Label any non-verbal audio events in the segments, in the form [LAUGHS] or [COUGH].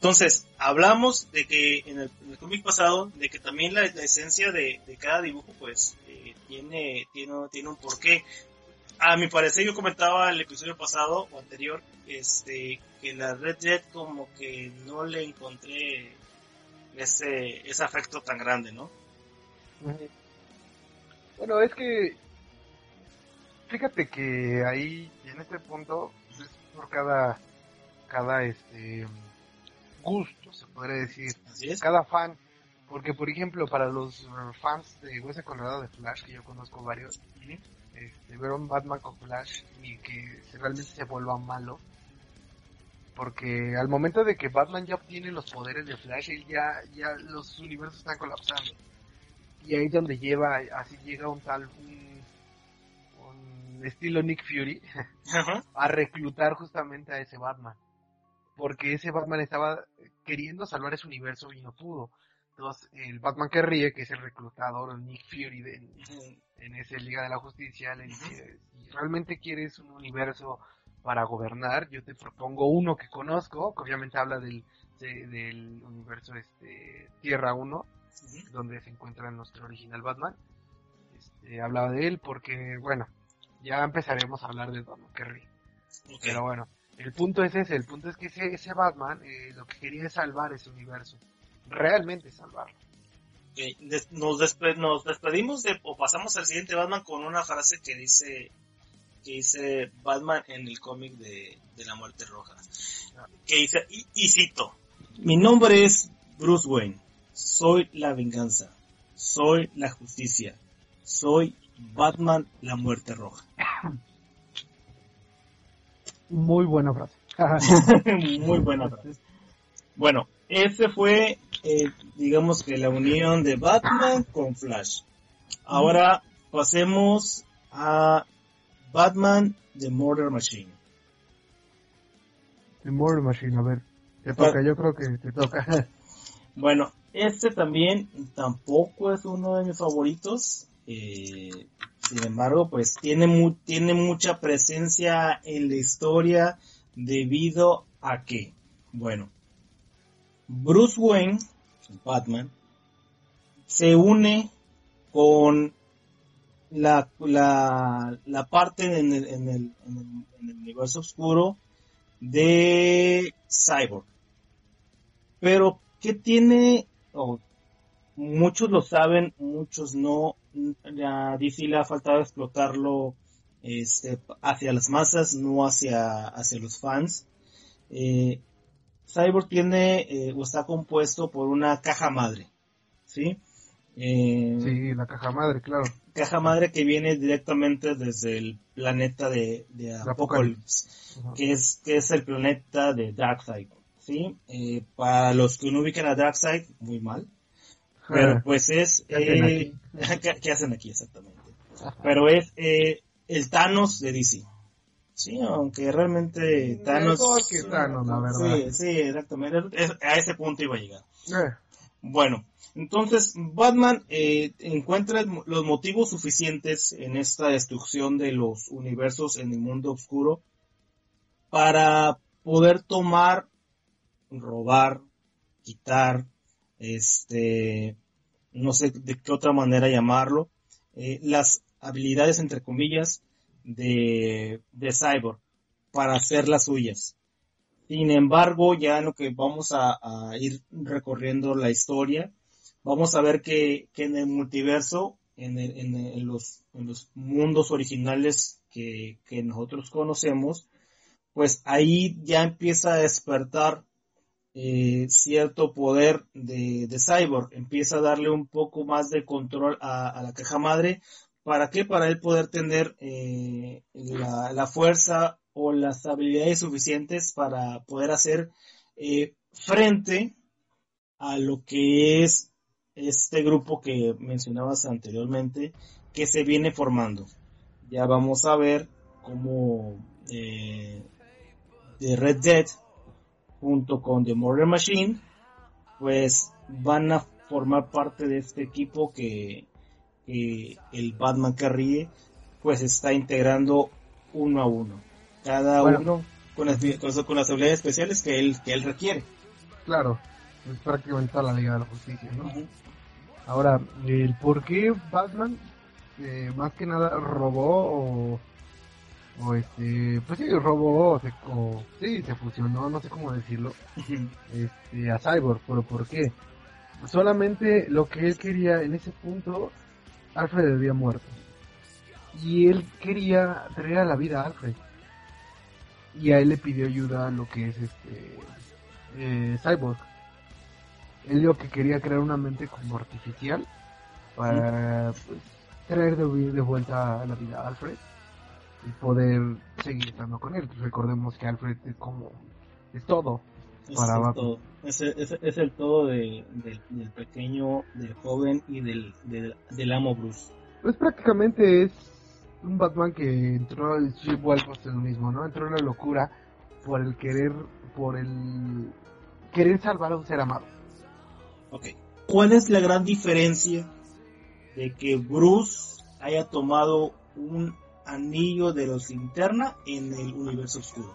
Entonces, hablamos de que en el, cómic pasado, de que también la, esencia de, cada dibujo, pues, eh, tiene, tiene, tiene un porqué. A mi parecer, yo comentaba el episodio pasado o anterior, este, que la Red Jet como que no le encontré ese, ese afecto tan grande, ¿no? Bueno, es que fíjate que ahí en este punto es por cada cada este gusto, se podría decir. Cada fan. Porque, por ejemplo, para los fans de Hueso Colorado de Flash, que yo conozco varios, este, ver un Batman con Flash y que realmente se vuelva malo. Porque al momento de que Batman ya obtiene los poderes de Flash, ya, ya los universos están colapsando. Y ahí es donde lleva, así llega un tal, un, un estilo Nick Fury, [LAUGHS] a reclutar justamente a ese Batman porque ese Batman estaba queriendo salvar ese universo y no pudo. Entonces, el Batman que ríe, que es el reclutador Nick Fury en ese Liga de la Justicia, le dice, si realmente quieres un universo para gobernar, yo te propongo uno que conozco, que obviamente habla del, del universo este, Tierra 1, donde se encuentra nuestro original Batman. Este, hablaba de él porque, bueno, ya empezaremos a hablar de Batman que ríe. Pero bueno, el punto es ese, el punto es que ese, ese Batman eh, lo que quería es salvar ese universo, realmente salvarlo. nos, nos despedimos de, o pasamos al siguiente Batman con una frase que dice que dice Batman en el cómic de, la muerte roja. Que dice, y, cito, mi nombre es Bruce Wayne, soy la venganza, soy la justicia, soy Batman la muerte roja. Muy buena frase. [LAUGHS] Muy buena frase. Bueno, ese fue, eh, digamos que la unión de Batman con Flash. Ahora pasemos a Batman The Murder Machine. The Murder Machine, a ver, te toca, yo creo que te toca. [LAUGHS] bueno, este también tampoco es uno de mis favoritos. Eh, sin embargo, pues tiene, tiene mucha presencia en la historia debido a que, bueno, Bruce Wayne, Batman, se une con la, la, parte en el, en, el, universo oscuro de Cyborg. Pero, ¿qué tiene, muchos lo saben, muchos no, a DC le ha faltado explotarlo este, hacia las masas, no hacia, hacia los fans. Eh, Cyborg tiene eh, o está compuesto por una caja madre, ¿sí? Eh, sí, la caja madre, claro. Caja madre que viene directamente desde el planeta de, de Apocalypse, que es, que es el planeta de Darkseid, ¿sí? para los que no ubican a Darkseid, muy mal. Pero pues es... Eh, [LAUGHS] ¿Qué, hacen aquí exactamente? Pero es eh, el Thanos de DC. Sí, aunque realmente Thanos... que Thanos, la verdad. Sí, sí, exactamente. A ese punto iba a llegar. Eh. Bueno, entonces Batman eh, encuentra los motivos suficientes en esta destrucción de los universos en el mundo oscuro para poder tomar, robar, quitar, este, no sé de qué otra manera llamarlo, eh, las habilidades, entre comillas, de, de Cyborg para hacer las suyas. Sin embargo, ya en lo que vamos a, ir recorriendo la historia, vamos a ver que, en el multiverso, en, en, los, en los, mundos originales que, que, nosotros conocemos, pues ahí ya empieza a despertar eh, cierto poder de, Cyborg, empieza a darle un poco más de control a, la caja madre. ¿Para qué? Para él poder tener eh, la, fuerza o las habilidades suficientes para poder hacer eh, frente a lo que es este grupo que mencionabas anteriormente que se viene formando. Ya vamos a ver cómo de Red Dead junto con The Murder Machine, pues van a formar parte de este equipo que, el Batman ríe, pues está integrando uno a uno. Cada uno con las, con las habilidades especiales que él, que él requiere. claro, es prácticamente toda la Liga de la Justicia, ¿no? Ahora, el por qué Batman, eh, más que nada, robó o, o este, pues sí, robó o, se, sí, se fusionó, no sé cómo decirlo, este, a Cyborg, pero ¿por qué? Solamente lo que él quería en ese punto, Alfred había muerto. Y él quería traer a la vida a Alfred. Y a él le pidió ayuda a lo que es este eh, Cyborg. Él lo que quería crear una mente como artificial para pues, traer de, de, vuelta a la vida a Alfred y poder seguir estando con él. recordemos que Alfred es como es todo es el todo. Es, es, el todo de, del pequeño, del joven y del, del, amo Bruce. Pues prácticamente es un Batman que entró igual pues el mismo, ¿no? Entró en la locura por el querer, por el querer salvar a un ser amado. Ok. ¿Cuál es la gran diferencia de que Bruce haya tomado un anillo de los linterna en el universo oscuro?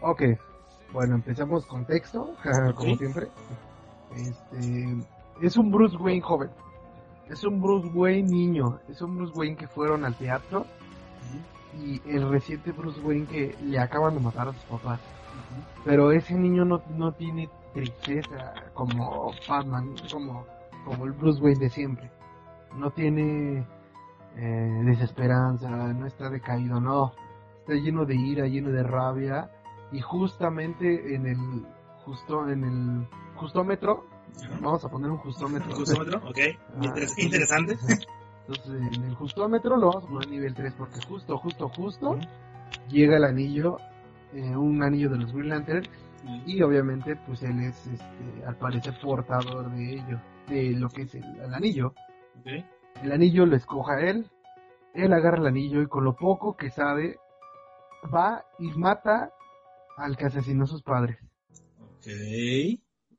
Ok, bueno, empezamos con texto, [LAUGHS] como siempre. Este, es un Bruce Wayne joven. Es un Bruce Wayne niño. Es un Bruce Wayne que fueron al teatro. Y el reciente Bruce Wayne que le acaban de matar a sus papás. Pero ese niño no, no tiene tristeza como Batman, como, como el Bruce Wayne de siempre. No tiene eh, desesperanza, no está decaído, no. Está lleno de ira, lleno de rabia. Y justamente en el justo en el justómetro vamos a poner un justómetro. Justómetro ok. [LAUGHS] Ah, interesante. entonces en el justómetro lo vamos a poner nivel 3 porque justo justo justo llega el anillo eh, un anillo de los Green Lantern y obviamente pues él es este, al parecer portador de ello de lo que es el, anillo. Okay. El anillo lo escoja él él agarra el anillo y con lo poco que sabe va y mata al que asesinó a sus padres. Ok.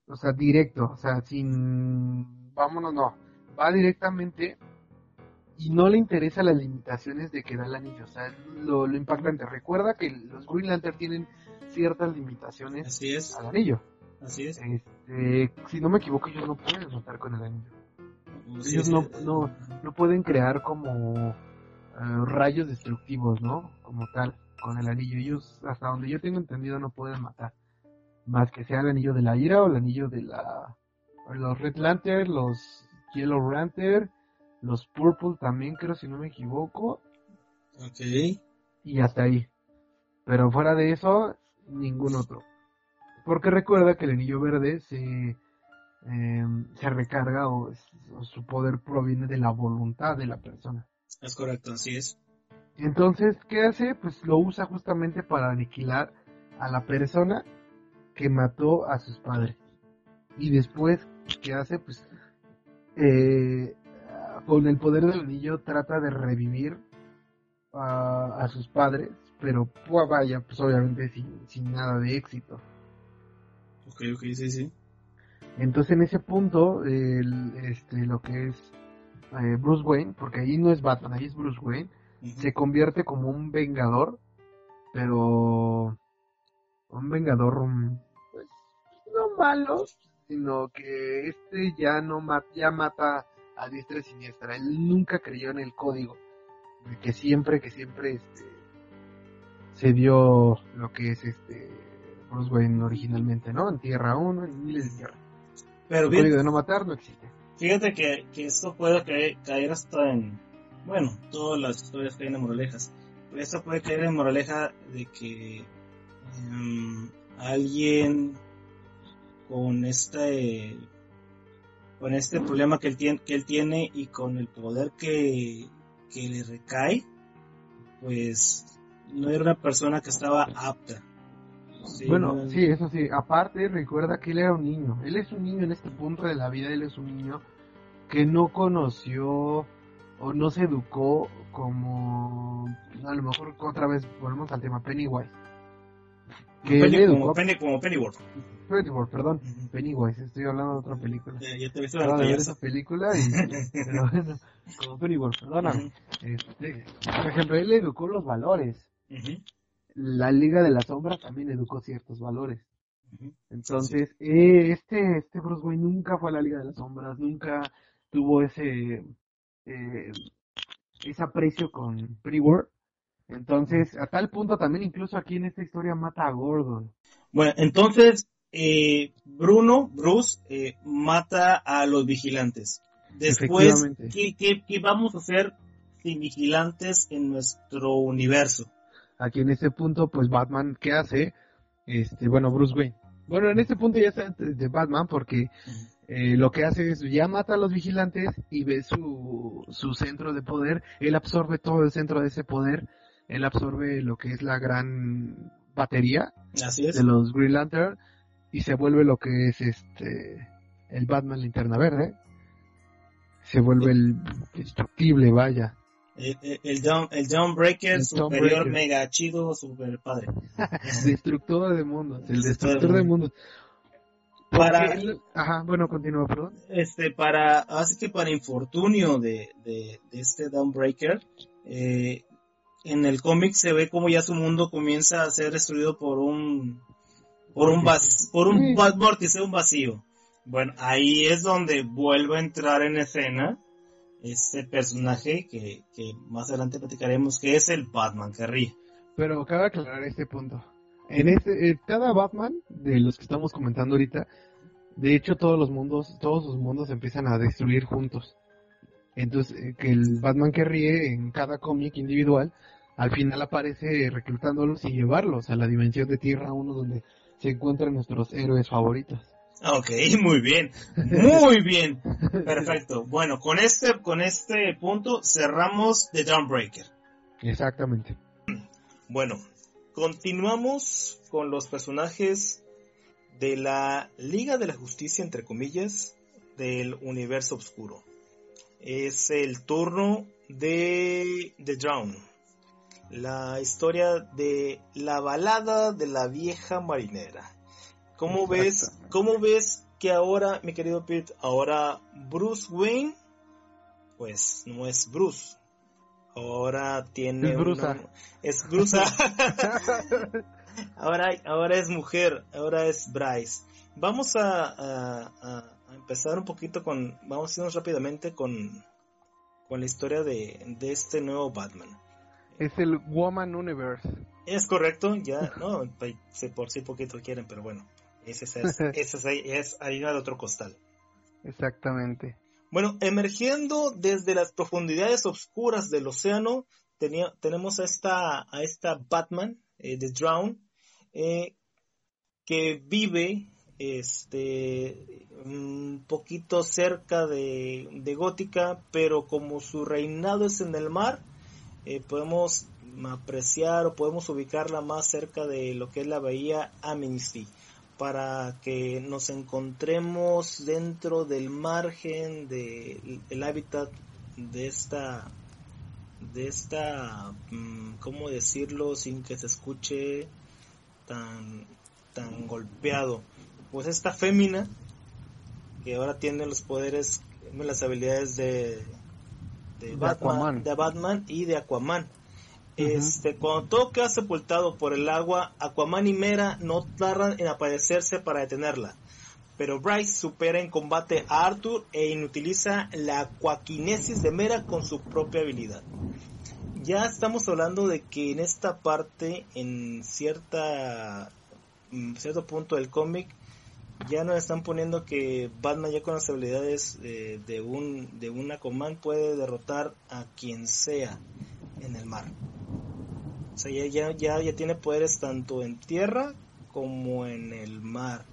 O sea, directo, o sea, sin... Vámonos, no. Va directamente y no le interesa las limitaciones de que da el anillo. O sea, lo, lo impactante. Recuerda que los Green Lantern tienen ciertas limitaciones Así es. al anillo. Así es. Este, si no me equivoco, ellos no pueden matar con el anillo. Ellos no, no, no pueden crear como eh, rayos destructivos, ¿no? Como tal con el anillo. Ellos, hasta donde yo tengo entendido, no pueden matar. Más que sea el anillo de la ira o el anillo de la... Los Red Lantern, los Yellow Lantern, los Purple también creo, si no me equivoco. Ok. Y hasta ahí. Pero fuera de eso, ningún otro. Porque recuerda que el anillo verde se, em, se recarga o, su poder proviene de la voluntad de la persona. Es correcto, así es. Entonces, ¿qué hace? Pues lo usa justamente para aniquilar a la persona que mató a sus padres. Y después, ¿qué hace? Pues eh, con el poder del anillo trata de revivir a, sus padres, pero pues, vaya, pues obviamente sin, sin nada de éxito. Ok, ok, sí, sí. Entonces en ese punto, el, este, lo que es eh, Bruce Wayne, porque ahí no es Batman, ahí es Bruce Wayne, se convierte como un vengador, pero un vengador pues, no malo, sino que este ya no mata, ya mata a diestra y siniestra. Él nunca creyó en el código, que siempre, que siempre este, se dio lo que es este Bruce Wayne originalmente, ¿no? En Tierra 1, en miles de tierra. Pero el código de no matar no existe. Fíjate que, que esto puede caer hasta en bueno, todas las historias caen en moralejas. Pero esta puede caer en moraleja de que em, alguien con este con este problema que él tiene, que él tiene y con el poder que, que le recae, pues no era una persona que estaba apta. Bueno, sí, eso sí. Aparte, recuerda que él era un niño. Él es un niño en este punto de la vida. Él es un niño que no conoció o no se educó como a lo mejor otra vez volvemos al tema Pennywise. Que Penny, educó, como, Penny, como Pennyworth. Pennyworth, perdón. Pennywise estoy hablando de otra película. Ya, te he visto de esa película y [LAUGHS] pero bueno como Pennyworth perdóname. Este, por ejemplo él educó los valores la Liga de las Sombras también educó ciertos valores Entonces, eh, este, este Bruce Wayne nunca fue a la Liga de las Sombras, nunca tuvo ese, eh, ese aprecio con Pre-War. Entonces, a tal punto también incluso aquí en esta historia mata a Gordon. Bueno, entonces, eh, Bruno, Bruce, eh, mata a los vigilantes. Después, ¿qué, qué, vamos a hacer sin vigilantes en nuestro universo? Aquí en este punto, pues Batman, ¿qué hace? Este, bueno, Bruce Wayne. Bueno, en este punto ya está de Batman porque eh, lo que hace es ya mata a los vigilantes y ve su, su centro de poder. Él absorbe todo el centro de ese poder. Él absorbe lo que es la gran batería de los Green Lantern y se vuelve lo que es este el Batman Linterna Verde. Se vuelve el destructible, vaya. El, el, el, Breaker superior, mega chido, super padre. destructor de mundos, el destructor de mundos. Para, ajá, bueno, continúa, perdón. Este, para, así que para infortunio de, de, de este Dawnbreaker, eh, en el cómic se ve como ya su mundo comienza a ser destruido por un, por un, por un vórtice, un vacío. Bueno, ahí es donde vuelve a entrar en escena este personaje que, más adelante platicaremos, que es el Batman que ríe. Pero cabe aclarar este punto. En este, eh, cada Batman de los que estamos comentando ahorita, de hecho todos los mundos, todos los mundos empiezan a destruir juntos. Entonces, eh, que el Batman que ríe en cada cómic individual, al final aparece reclutándolos y llevarlos a la dimensión de Tierra 1 donde se encuentran nuestros héroes favoritos. Ok, [LAUGHS] muy bien, muy bien, perfecto. Bueno, con este, con este punto cerramos The Dawnbreaker. Exactamente. Bueno, continuamos con los personajes de la Liga de la Justicia, entre comillas, del universo oscuro. Es el turno de The Drown, la historia de la balada de la vieja marinera. ¿Cómo ves, ¿Cómo ves que ahora, mi querido Pete, ahora Bruce Wayne, pues no es Bruce, ahora tiene es Brusa. es Brusa. [LAUGHS] ahora, ahora es mujer, ahora es Bryce. Vamos a, empezar un poquito con, vamos a irnos rápidamente con, con la historia de, de este nuevo Batman. Es el Woman Universe. Es correcto, ya, no, [LAUGHS] por si poquito quieren, pero bueno. Ese es, ese es, harina de otro costal. Exactamente. Bueno, emergiendo desde las profundidades oscuras del océano, tenemos a esta, a esta Batman eh, de Drown, eh, que vive este un poquito cerca de, de, Gótica, pero como su reinado es en el mar, eh, podemos apreciar o podemos ubicarla más cerca de lo que es la bahía Amnesty para que nos encontremos dentro del margen del hábitat de esta de esta mm, cómo decirlo sin que se escuche tan tan golpeado pues esta fémina que ahora tiene los poderes las habilidades de de, Batman, de Batman y de Aquaman este, cuando todo queda sepultado por el agua, Aquaman y Mera no tardan en aparecerse para detenerla. Pero Bryce supera en combate a Arthur e inutiliza la aquaquinesis de Mera con su propia habilidad. Ya estamos hablando de que en esta parte, en cierta mm, cierto punto del cómic, ya nos están poniendo que Batman ya con las habilidades de, de un de un Aquaman puede derrotar a quien sea en el mar. O sea, ya, ya, ya, tiene poderes tanto en tierra como en el mar.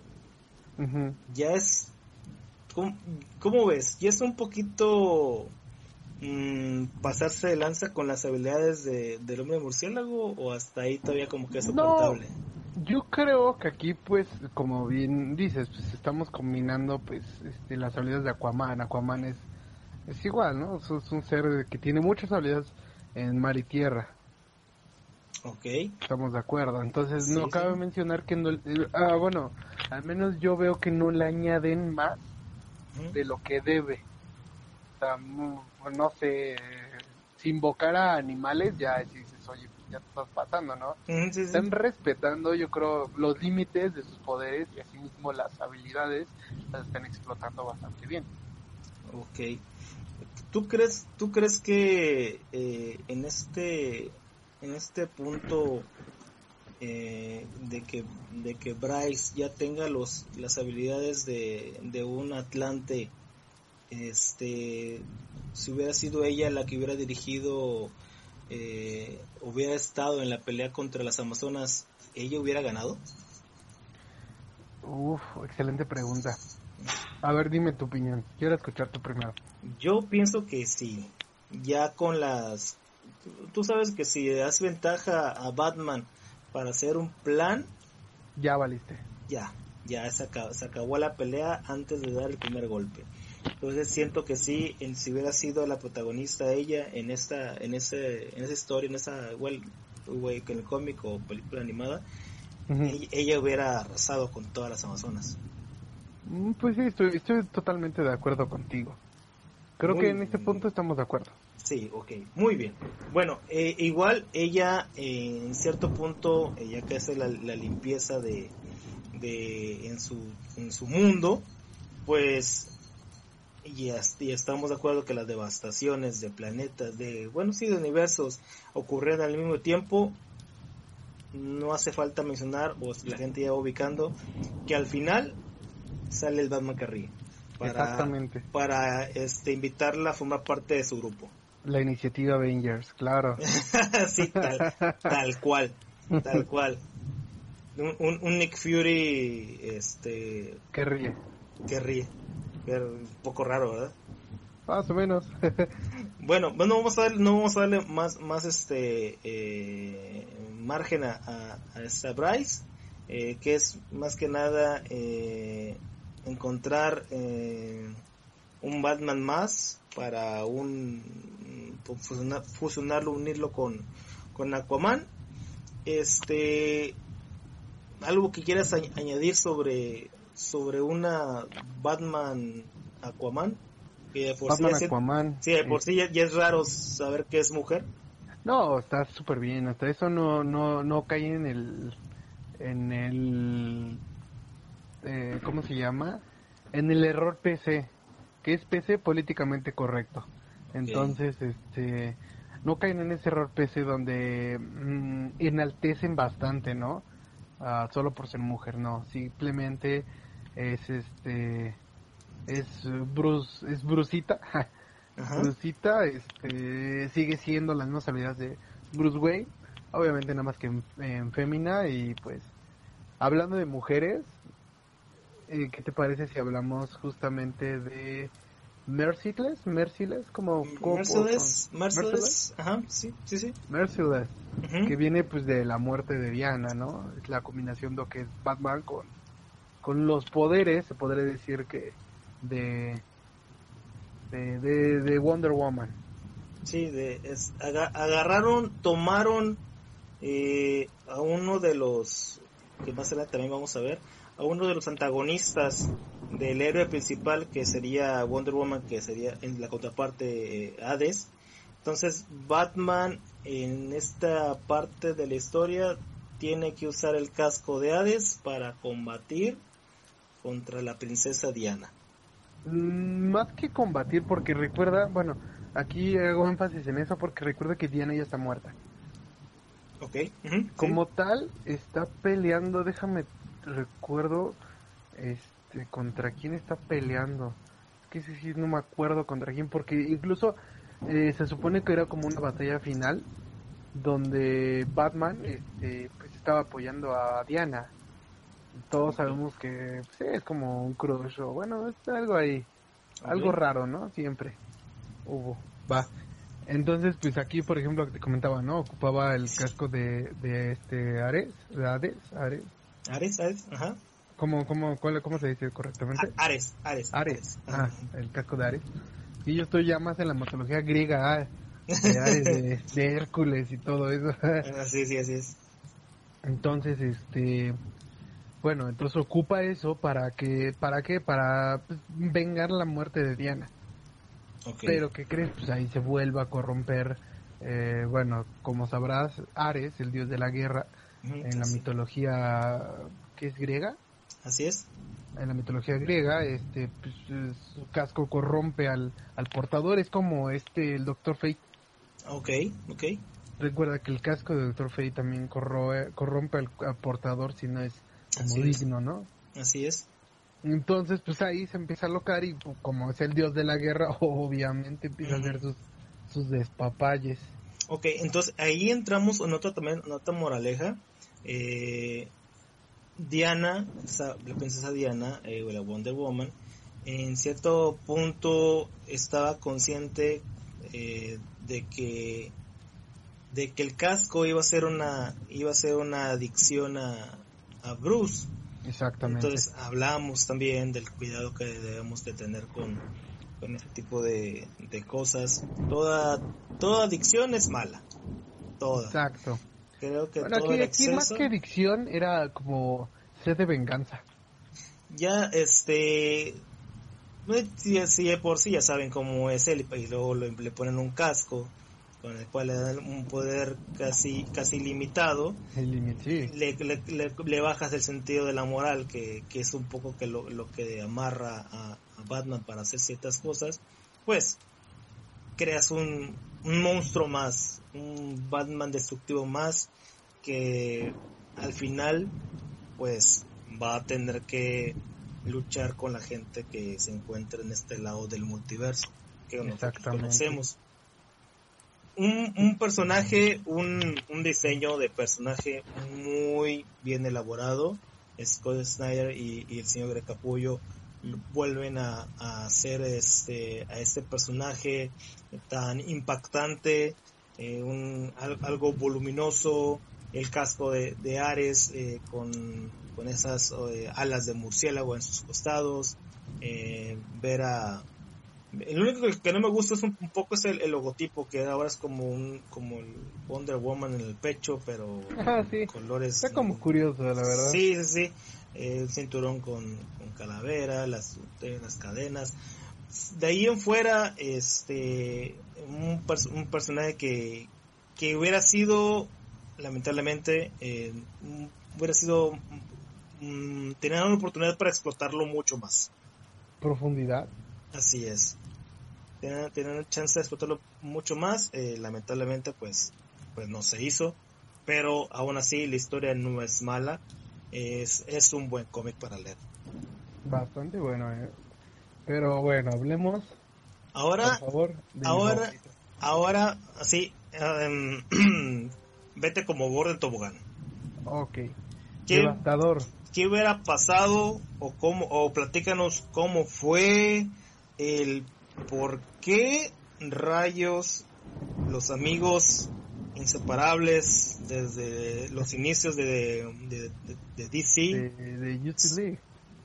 Ya es... ¿cómo, ves? Ya es un poquito mm, pasarse de lanza con las habilidades de, del hombre murciélago o hasta ahí todavía como que es soportable. yo creo que aquí pues como bien dices pues estamos combinando pues este, las habilidades de Aquaman. Aquaman es, es igual, ¿no? Es un ser que tiene muchas habilidades en mar y tierra. Ok. Estamos de acuerdo. Entonces, no cabe mencionar que no. Ah, bueno, al menos yo veo que no le añaden más de lo que debe. O sea, no sé. Si invocar a animales, ya dices, oye, ya te estás pasando, ¿no? Están respetando, yo creo, los límites de sus poderes y asimismo las habilidades las están explotando bastante bien. Ok. ¿Tú crees, tú crees que eh, en este en este punto eh, de que de que Bryce ya tenga los las habilidades de, de un Atlante este si hubiera sido ella la que hubiera dirigido eh, hubiera estado en la pelea contra las Amazonas ella hubiera ganado Uf, excelente pregunta. A ver, dime tu opinión. Quiero escuchar tu primero. Yo pienso que sí. Ya con las... Tú sabes que si das ventaja a Batman para hacer un plan... Ya valiste. Ya, ya se acabó, la pelea antes de dar el primer golpe. Entonces siento que sí, en, si hubiera sido la protagonista ella en esta, en ese, en esa historia, en esa, well, en el cómic o película animada, ella, hubiera arrasado con todas las Amazonas. Mm, pues sí, estoy, estoy totalmente de acuerdo contigo. Creo que en este punto estamos de acuerdo. Sí, ok, muy bien. Bueno, eh, igual ella eh, en cierto punto, ella que hace la, limpieza de, de en, su, en su mundo, pues y, y, estamos de acuerdo que las devastaciones de planetas, de, bueno, sí, de universos ocurren al mismo tiempo. No hace falta mencionar, o la gente ya va ubicando, que al final sale el Batman que ríe. Exactamente. Para este, invitarla a formar parte de su grupo. La iniciativa Avengers, claro. [LAUGHS] sí, tal, cual, tal cual. Un, un, Nick Fury, este... Que ríe. Que ríe. un poco raro, ¿verdad? Más o menos. [LAUGHS] bueno, bueno, vamos a darle, no vamos a darle más, más este eh, margen a, a, esta Bryce, eh, que es más que nada eh, encontrar eh, un Batman más para un fusionarlo, unirlo con, con Aquaman. Este, algo que quieras añadir sobre sobre una Batman Aquaman. Que por Batman sí Aquaman. Sí, por sí ya, es raro saber que es mujer. No, está súper bien. Hasta eso no, no, no cae en el, en el, eh, ¿cómo se llama? en el error PC, que es PC políticamente correcto. Entonces, este, no caen en ese error PC donde mm, enaltecen bastante, ¿no? Ah, solo por ser mujer, no. Simplemente es este, es Bruce, es Brucita. [LAUGHS] Brucita, este, sigue siendo las mismas habilidades de Bruce Wayne, obviamente nada más que en, en fémina y pues hablando de mujeres, eh, ¿qué te parece si hablamos justamente de Merciless? Merciless, como... Merciless, Merciless, ajá, sí, sí, sí. Merciless, que viene pues de la muerte de Diana, ¿no? Es la combinación de lo que es Batman con, con los poderes, se podría decir que de, de, de, Wonder Woman. Sí, de, es, agarraron, tomaron eh, a uno de los, que más adelante también vamos a ver, a uno de los antagonistas del héroe principal que sería Wonder Woman que sería en la contraparte eh, Hades. Entonces Batman en esta parte de la historia tiene que usar el casco de Hades para combatir contra la princesa Diana. Mm, más que combatir porque recuerda bueno aquí hago énfasis en eso porque recuerda que Diana ya está muerta. Ok. Como tal, está peleando, déjame recuerdo este contra quién está peleando. Que sí, sí, no me acuerdo contra quién, porque incluso eh, se supone que era como una batalla final donde Batman este, pues estaba apoyando a Diana. Todos sabemos que pues, es como un crush o bueno, es algo ahí, algo raro, ¿no? Siempre hubo. Va. Entonces, pues aquí, por ejemplo, te comentaba, ¿no? Ocupaba el casco de, de este Ares, de Ares, Ares, Ares, ajá. ¿Cómo, cómo, cómo se dice correctamente? Ares, Ares. Ares, ah, el casco de Ares. Y yo estoy ya más en la mitología griega, ah, de Ares, de, Hércules y todo eso. [LAUGHS] Así, sí, así es. Entonces, este, bueno, entonces ocupa eso para que, ¿para qué? Para pues, vengar la muerte de Diana. Okay. Pero ¿qué crees? Pues ahí se vuelve a corromper eh, bueno, como sabrás, Ares, el dios de la guerra, en la mitología que es griega. Así es. En la mitología griega, este, pues, su casco corrompe al, al portador, es como este, el Doctor Fate. Ok, ok. Recuerda que el casco de Doctor Fate también corrompe al, portador si no es como digno, ¿no? Así es. Entonces, pues ahí se empieza a locar y pues, como es el dios de la guerra, [LAUGHS] obviamente empieza a hacer sus, sus despapalles. Ok, entonces ahí entramos en otra, también, en otra moraleja. Eh, Diana, la princesa Diana, eh, la Wonder Woman, en cierto punto estaba consciente eh, de que de que el casco iba a ser una iba a ser una adicción a, a Bruce. Exactamente. Entonces hablamos también del cuidado que debemos de tener con, con ese tipo de, de cosas. Toda toda adicción es mala. Toda. Exacto creo que bueno, aquí, más que adicción era como sed de venganza. Ya este si, si por sí ya saben cómo es él y luego le ponen un casco con el cual le dan un poder casi casi limitado, le, le, bajas el sentido de la moral, que, es un poco que lo, que amarra a, Batman para hacer ciertas cosas, pues creas un, monstruo más, un Batman destructivo más, que al final pues va a tener que luchar con la gente que se encuentra en este lado del multiverso, que nosotros conocemos un, personaje, un, diseño de personaje muy bien elaborado. Scott Snyder y, el señor Greg Capullo vuelven a, hacer este, a este personaje tan impactante, eh, un, algo voluminoso, el casco de, Ares eh, con, con, esas eh, alas de murciélago en sus costados, ver a, el único que no me gusta es un, poco es el, logotipo, que ahora es como un como el Wonder Woman en el pecho, pero [LAUGHS] ah, colores... Está como curioso, la verdad. Sí, sí, sí. El cinturón con, calavera, las, las cadenas. De ahí en fuera, este, un, un personaje que, que hubiera sido, lamentablemente, eh, hubiera sido, mm, una oportunidad para explotarlo mucho más. Profundidad. Así es tener, chance de explotarlo mucho más. Eh, lamentablemente, pues, pues no se hizo. Pero aún así, la historia no es mala. Es, es un buen cómic para leer. Bastante bueno, eh. Pero bueno, hablemos. Ahora, por favor, ahora, ahora, así, em, [CLEARS THROAT] vete como borde tobogán. Ok. ¿Qué, Devastador. ¿Qué hubiera pasado o cómo, o platícanos cómo fue el ¿por qué rayos los amigos inseparables desde los inicios de, de, DC, de,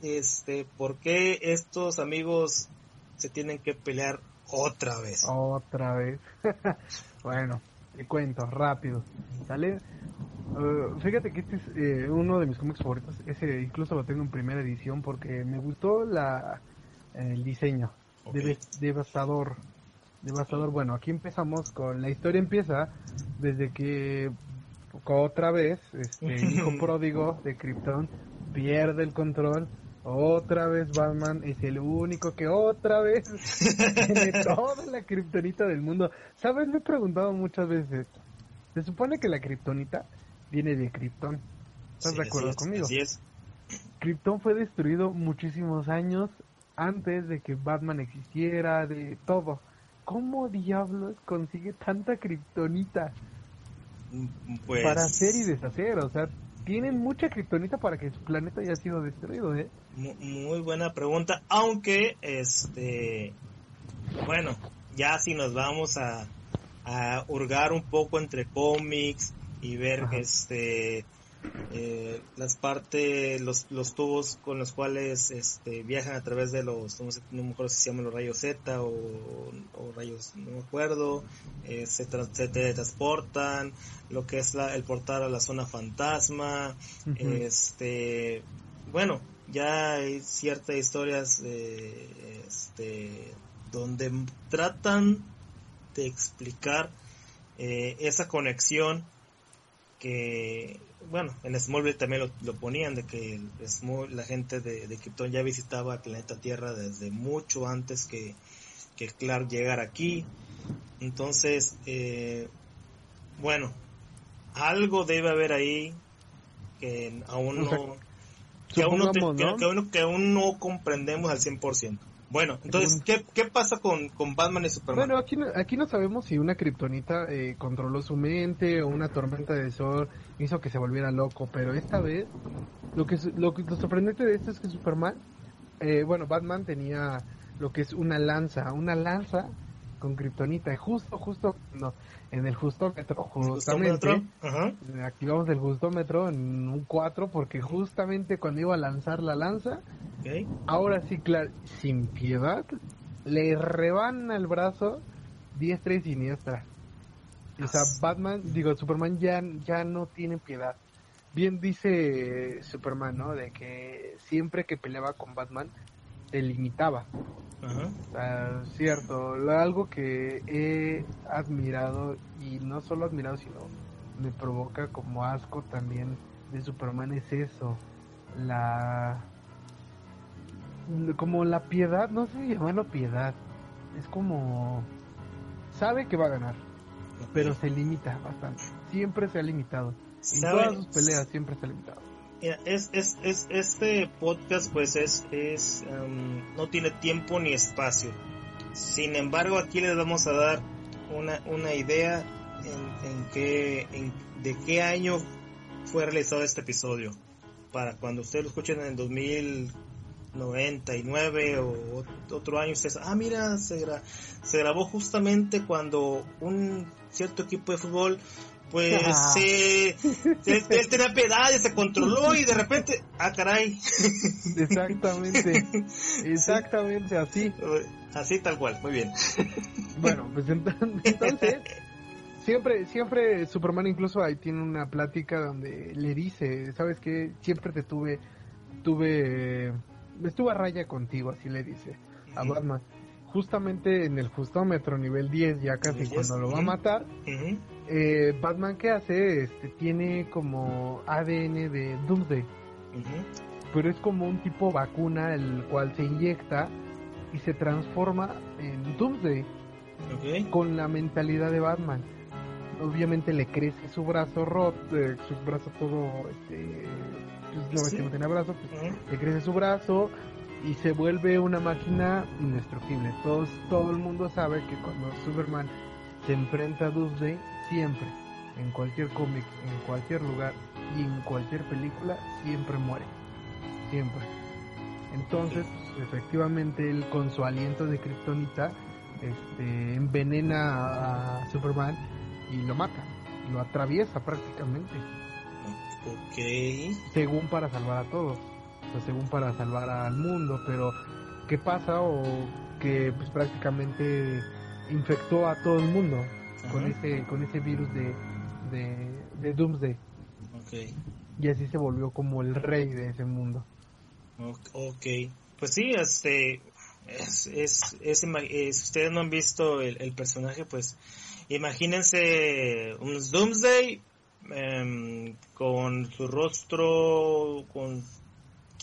este, ¿por qué estos amigos se tienen que pelear otra vez? Otra vez. [LAUGHS] bueno, te cuento rápido. ¿Sale? Uh, fíjate que este es eh, uno de mis cómics favoritos. Ese incluso lo tengo en primera edición porque me gustó la el diseño devastador. Devastador. Bueno, aquí empezamos con. La historia empieza desde que otra vez este hijo [LAUGHS] pródigo de Krypton pierde el control. Otra vez Batman es el único que otra vez [LAUGHS] tiene toda la kriptonita del mundo. ¿Sabes? Me he preguntado muchas veces Se supone que la kriptonita viene de Krypton. ¿Estás de acuerdo conmigo? Así es. Krypton fue destruido muchísimos años antes de que Batman existiera, de todo. ¿Cómo diablos consigue tanta kriptonita? Pues... Para hacer y deshacer, o sea, tienen mucha kriptonita para que su planeta haya sido destruido, ¿eh? Muy buena pregunta, aunque, este, bueno, ya si nos vamos a, a hurgar un poco entre cómics y ver, este, eh, las partes, los, los tubos con los cuales este, viajan a través de los, no, sé, no me acuerdo si se llaman los rayos Z o, rayos, no me acuerdo, eh, se, se transportan, lo que es la, el portal a la zona fantasma, este, bueno, ya hay ciertas historias este, donde tratan de explicar eh, esa conexión que, bueno, en Smallville también lo, ponían, de que la gente de, de Krypton ya visitaba el planeta Tierra desde mucho antes que, que Clark llegara aquí. Entonces, eh, bueno, algo debe haber ahí que aún no, que, aún no, que, aún no comprendemos al 100%. Bueno, entonces, ¿qué, qué pasa con, con, Batman y Superman? Bueno, aquí, aquí no sabemos si una kriptonita eh, controló su mente o una tormenta de sol hizo que se volviera loco, pero esta vez lo que lo, lo sorprendente de esto es que Superman, eh, bueno, Batman tenía lo que es una lanza, una lanza con kriptonita, justo, justo, no, en el justómetro, justamente, activamos el justómetro en un 4 porque justamente cuando iba a lanzar la lanza, ahora sí, claro, sin piedad, le rebana el brazo diestra y siniestra. O sea, Batman, digo, Superman ya, ya no tiene piedad. Bien dice Superman, ¿no? De que siempre que peleaba con Batman, se limitaba. Ajá. cierto, algo que he admirado y no solo admirado, sino me provoca como asco también de Superman es eso, la como la piedad, no sé si llamarlo piedad, es como sabe que va a ganar, pero se limita bastante, siempre se ha limitado, en todas sus peleas siempre se ha limitado es, es, es, este podcast pues es, es um, no tiene tiempo ni espacio. Sin embargo, aquí les vamos a dar una, una idea en, en qué, en, de qué año fue realizado este episodio. Para cuando ustedes lo escuchen en 2099 o otro año, ustedes, ah, mira, se grabó justamente cuando un cierto equipo de fútbol pues se, él [LAUGHS] tenía piedad y se controló y de repente, ah caray. [LAUGHS] Exactamente, exactamente así. Así tal cual, muy bien. [LAUGHS] Bueno, pues entonces, siempre, siempre Superman incluso ahí tiene una plática donde le dice, sabes que siempre te tuve, tuve, estuve a raya contigo, así le dice a Batman. Justamente en el justómetro nivel 10, ya casi cuando lo va a matar, eh, Batman ¿qué hace? Este, tiene como ADN de Doomsday. Pero es como un tipo vacuna el cual se inyecta y se transforma en Doomsday. Con la mentalidad de Batman. Obviamente le crece su brazo roto, eh, su brazo todo, este, pues, no, tiene brazo, pues, le crece su brazo, y se vuelve una máquina indestructible. Todos, todo el mundo sabe que cuando Superman se enfrenta a Doomsday, siempre, en cualquier cómic, en cualquier lugar y en cualquier película, siempre muere. Siempre. Entonces, efectivamente, él con su aliento de Kryptonita este, envenena a Superman y lo mata. Lo atraviesa prácticamente. Ok. Según para salvar a todos según para salvar al mundo, pero ¿qué pasa? O que pues prácticamente infectó a todo el mundo con ese con ese virus de, de, Doomsday. Y así se volvió como el rey de ese mundo. Ok, pues sí, este, es, es, es, si ustedes no han visto el, el personaje, pues imagínense un Doomsday em, con su rostro, con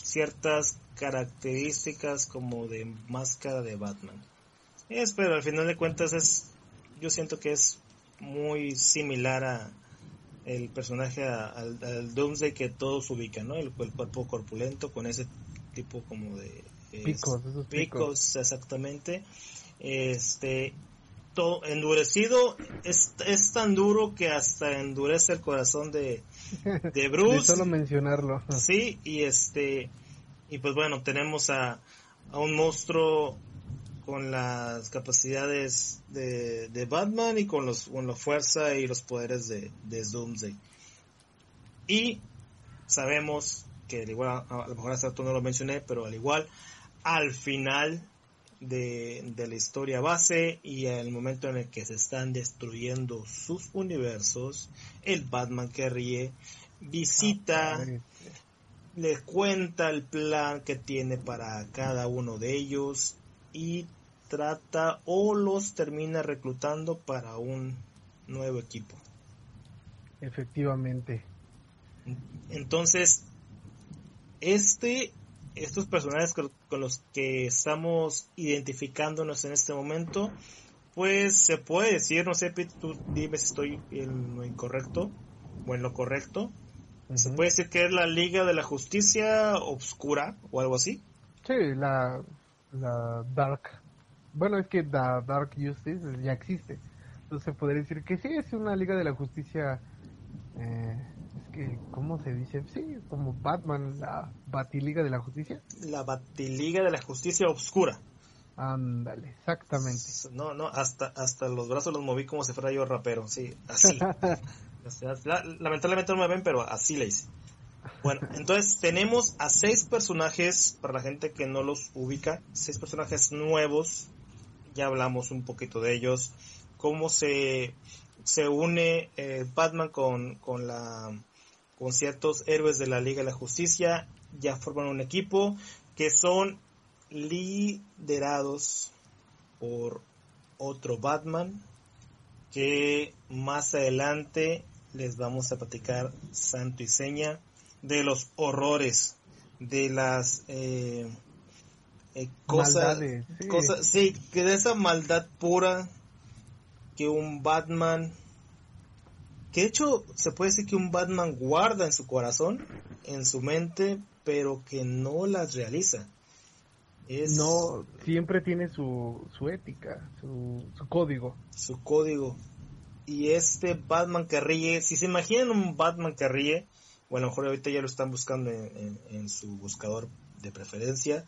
ciertas características como de máscara de Batman. Es, pero al final de cuentas es, yo siento que es muy similar a el personaje al, al, Doomsday que todos ubican, ¿no? El, cuerpo corpulento con ese tipo como de picos, picos, exactamente. Este, todo endurecido es, es tan duro que hasta endurece el corazón de, de [LAUGHS] Bruce. de solo mencionarlo. Sí, y este, y pues bueno, tenemos a, a un monstruo con las capacidades de, de Batman y con, los, con la fuerza y los poderes de, de Doomsday. Y sabemos que al igual, a, lo mejor hasta no lo mencioné, pero al igual, al final de, de, la historia base y al momento en el que se están destruyendo sus universos, el Batman que ríe visita, ah, le cuenta el plan que tiene para cada uno de ellos y trata o los termina reclutando para un nuevo equipo. Efectivamente. Entonces, este, estos personajes con, los que estamos identificándonos en este momento, pues se puede decir, no sé, tú dime si estoy en lo incorrecto o en lo correcto. Se puede decir que es la Liga de la Justicia Obscura o algo así. Sí, la, la Dark. Bueno, es que la Dark Justice ya existe. Entonces podría decir que sí, es una Liga de la Justicia. Eh, es que, ¿cómo se dice? Sí, como Batman, la Batiliga de la Justicia. La Batiliga de la Justicia Obscura. Ándale, exactamente. No, no, hasta, hasta los brazos los moví como si fuera yo rapero, sí, así. [LAUGHS] Lamentablemente no me ven, pero así le hice. Bueno, entonces tenemos a seis personajes, para la gente que no los ubica, seis personajes nuevos. Ya hablamos un poquito de ellos. Cómo se, se une eh, Batman con, con, la, con ciertos héroes de la Liga de la Justicia. Ya forman un equipo que son liderados por otro Batman que más adelante les vamos a platicar santo y seña de los horrores, de las eh, eh, cosas, sí. que de esa maldad pura que un Batman, que de hecho se puede decir que un Batman guarda en su corazón, en su mente, pero que no las realiza. Es, no, siempre tiene su, su ética, su, su código. Su código. Y este Batman que ríe, si se imaginan un Batman que ríe, o a lo mejor ahorita ya lo están buscando en, su buscador de preferencia,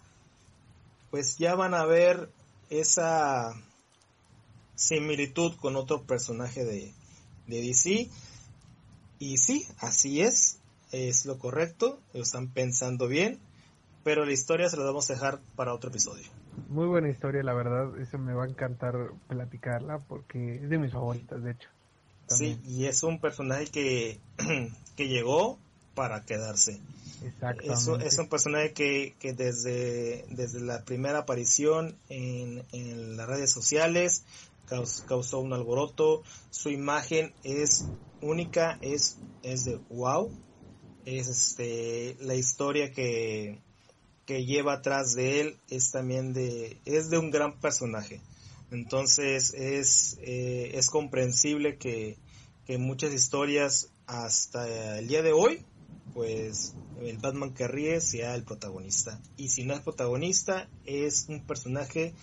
pues ya van a ver esa similitud con otro personaje de, de DC. Y sí, así es, es lo correcto, lo están pensando bien, pero la historia se la vamos a dejar para otro episodio. Muy buena historia, la verdad, eso me va a encantar platicarla porque es de mis favoritas, de hecho. Sí, y es un personaje que, [CLEARS THROAT] que llegó para quedarse. Es, un personaje que, que desde, desde la primera aparición en, en las redes sociales causó, un alboroto. Su imagen es única, es, es de wow. Es este, la historia que, que lleva atrás de él es también de, es de un gran personaje. Entonces es, eh, es comprensible que, que muchas historias hasta el día de hoy pues el Batman que ríe sea el protagonista. Y si no es protagonista, es un personaje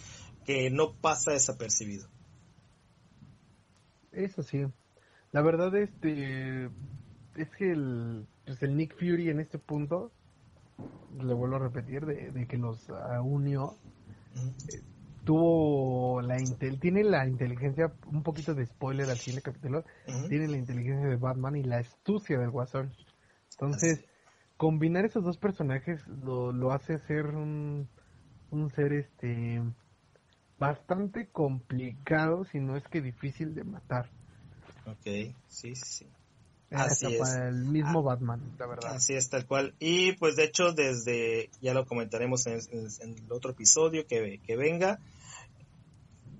que no pasa desapercibido. Eso sí. La verdad, este es que el, pues el Nick Fury en este punto, le vuelvo a repetir, de, que los unió, eh, tuvo la intel tiene la inteligencia, un poquito de spoiler al siguiente capítulo, tiene la inteligencia de Batman y la astucia del Guasón. Entonces, combinar esos dos personajes lo, lo hace ser un, un ser este bastante complicado, si no es que difícil de matar. Ok, sí, sí. Así es. Para el mismo ah, Batman, la verdad. Así es, tal cual. Y pues de hecho, desde, ya lo comentaremos en, el otro episodio que, que venga,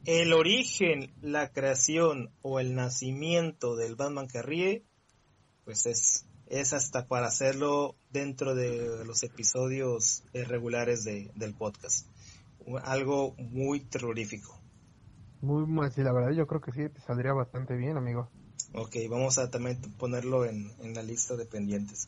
el origen, la creación o el nacimiento del Batman que ríe, pues es es hasta para hacerlo dentro de los episodios eh, regulares de, del podcast. Algo muy terrorífico. Muy y la verdad yo creo que sí, te saldría bastante bien, amigo. Ok, vamos a también ponerlo en, la lista de pendientes.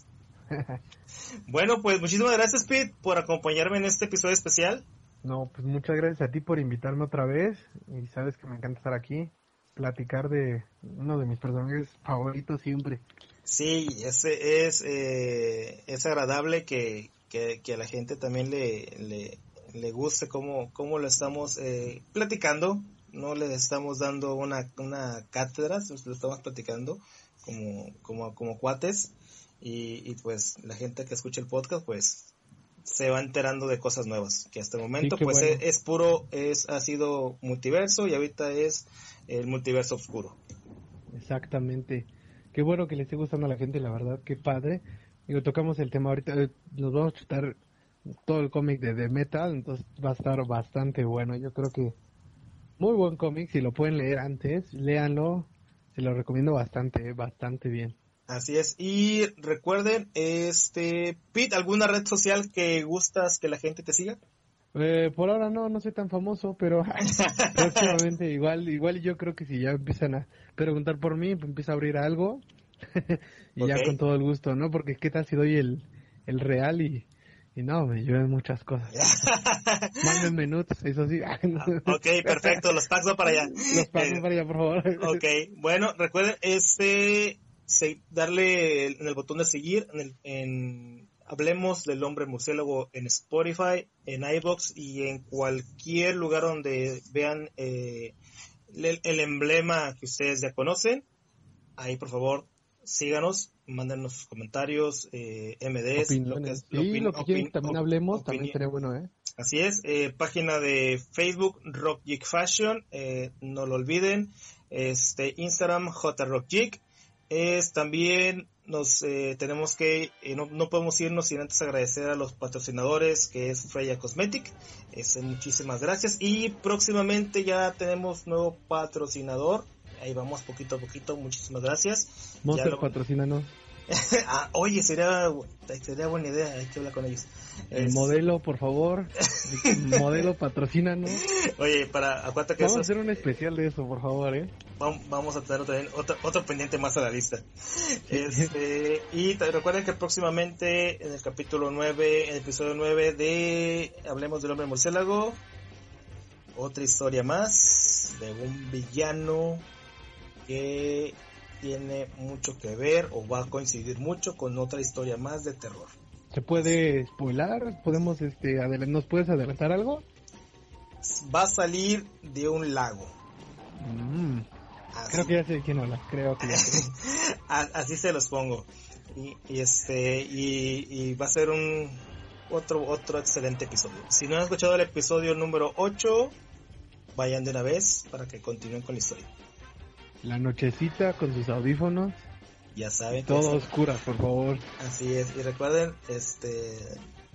[LAUGHS] bueno, pues muchísimas gracias, Pete, por acompañarme en este episodio especial. No, pues muchas gracias a ti por invitarme otra vez. Y sabes que me encanta estar aquí, platicar de uno de mis personajes favoritos siempre. Sí, es, es, eh, es agradable que, que, a la gente también le, le, guste cómo, cómo lo estamos eh, platicando. No le estamos dando una, una cátedra, lo estamos platicando como, como, como cuates. Y, y pues la gente que escucha el podcast, pues se va enterando de cosas nuevas. Que hasta el momento, pues es, es, puro, es, ha sido multiverso y ahorita es el multiverso oscuro. Exactamente. Qué bueno que le esté gustando a la gente, la verdad, qué padre. Digo, tocamos el tema ahorita, eh, nos vamos a chutar todo el cómic de, The Metal, entonces va a estar bastante bueno. Yo creo que muy buen cómic, si lo pueden leer antes, léanlo. Se lo recomiendo bastante, bastante bien. Así es. Y recuerden, este, Pete, ¿alguna red social que gustas que la gente te siga? Eh, por ahora no, no soy tan famoso, pero [LAUGHS] próximamente igual, igual yo creo que si ya empiezan a preguntar por mí, pues empiezo a abrir algo [LAUGHS] y ya con todo el gusto, ¿no? Porque qué tal si doy el, el real y, y no, me llueven muchas cosas. [LAUGHS] Mándenme nuts, eso sí. Ah, ok, perfecto, los paso para allá. Los paso para allá, por favor. Ok, bueno, recuerden este darle en el botón de seguir en, en Hablemos del hombre murciélago en Spotify, en iBox y en cualquier lugar donde vean eh, el, emblema que ustedes ya conocen. Ahí, por favor, síganos, mándenos sus comentarios, eh, MDs, lo que, lo que también hablemos, también sería bueno, ¿eh? Así es, eh, página de Facebook Rock Geek Fashion, eh, no lo olviden, este Instagram J Rock Geek, es también nos eh, tenemos que no, no, podemos irnos sin antes agradecer a los patrocinadores que es Freya Cosmetic es, muchísimas gracias y próximamente ya tenemos nuevo patrocinador ahí vamos poquito a poquito muchísimas gracias Monster lo... patrocínanos [LAUGHS] ah, oye, sería, sería buena idea, hay que hablar con ellos. El modelo, por favor. [LAUGHS] modelo, patrocínanos. Oye, para, acuérdate que Vamos a hacer un especial de eso, por favor, ¿eh? Vamos a tener también otro, otro pendiente más a la lista. [LAUGHS] Este, y recuerden que próximamente en el capítulo 9, en el episodio 9 de Hablemos del hombre murciélago, otra historia más de un villano que tiene mucho que ver o va a coincidir mucho con otra historia más de terror. ¿Se puede spoilar? ¿Podemos, este, ¿Nos puedes adelantar algo? Va a salir de un lago. Mm. Creo que ya sé quién habla, creo que [LAUGHS] Así se los pongo. Y, este y, va a ser un otro otro excelente episodio. Si no han escuchado el episodio número 8, vayan de una vez para que continúen con la historia la nochecita con sus audífonos. Ya saben. Todo oscura, por favor. Así es. Y recuerden, este,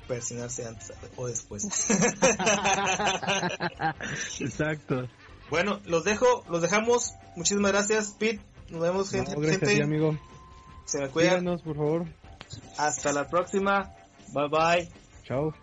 persinarse antes o después. [LAUGHS] [LAUGHS] Exacto. Bueno, los dejo, los dejamos. Muchísimas gracias, Pete. Nos vemos, gente. gracias amigo. Se me cuidan. por favor. Hasta la próxima. Bye bye. Chao.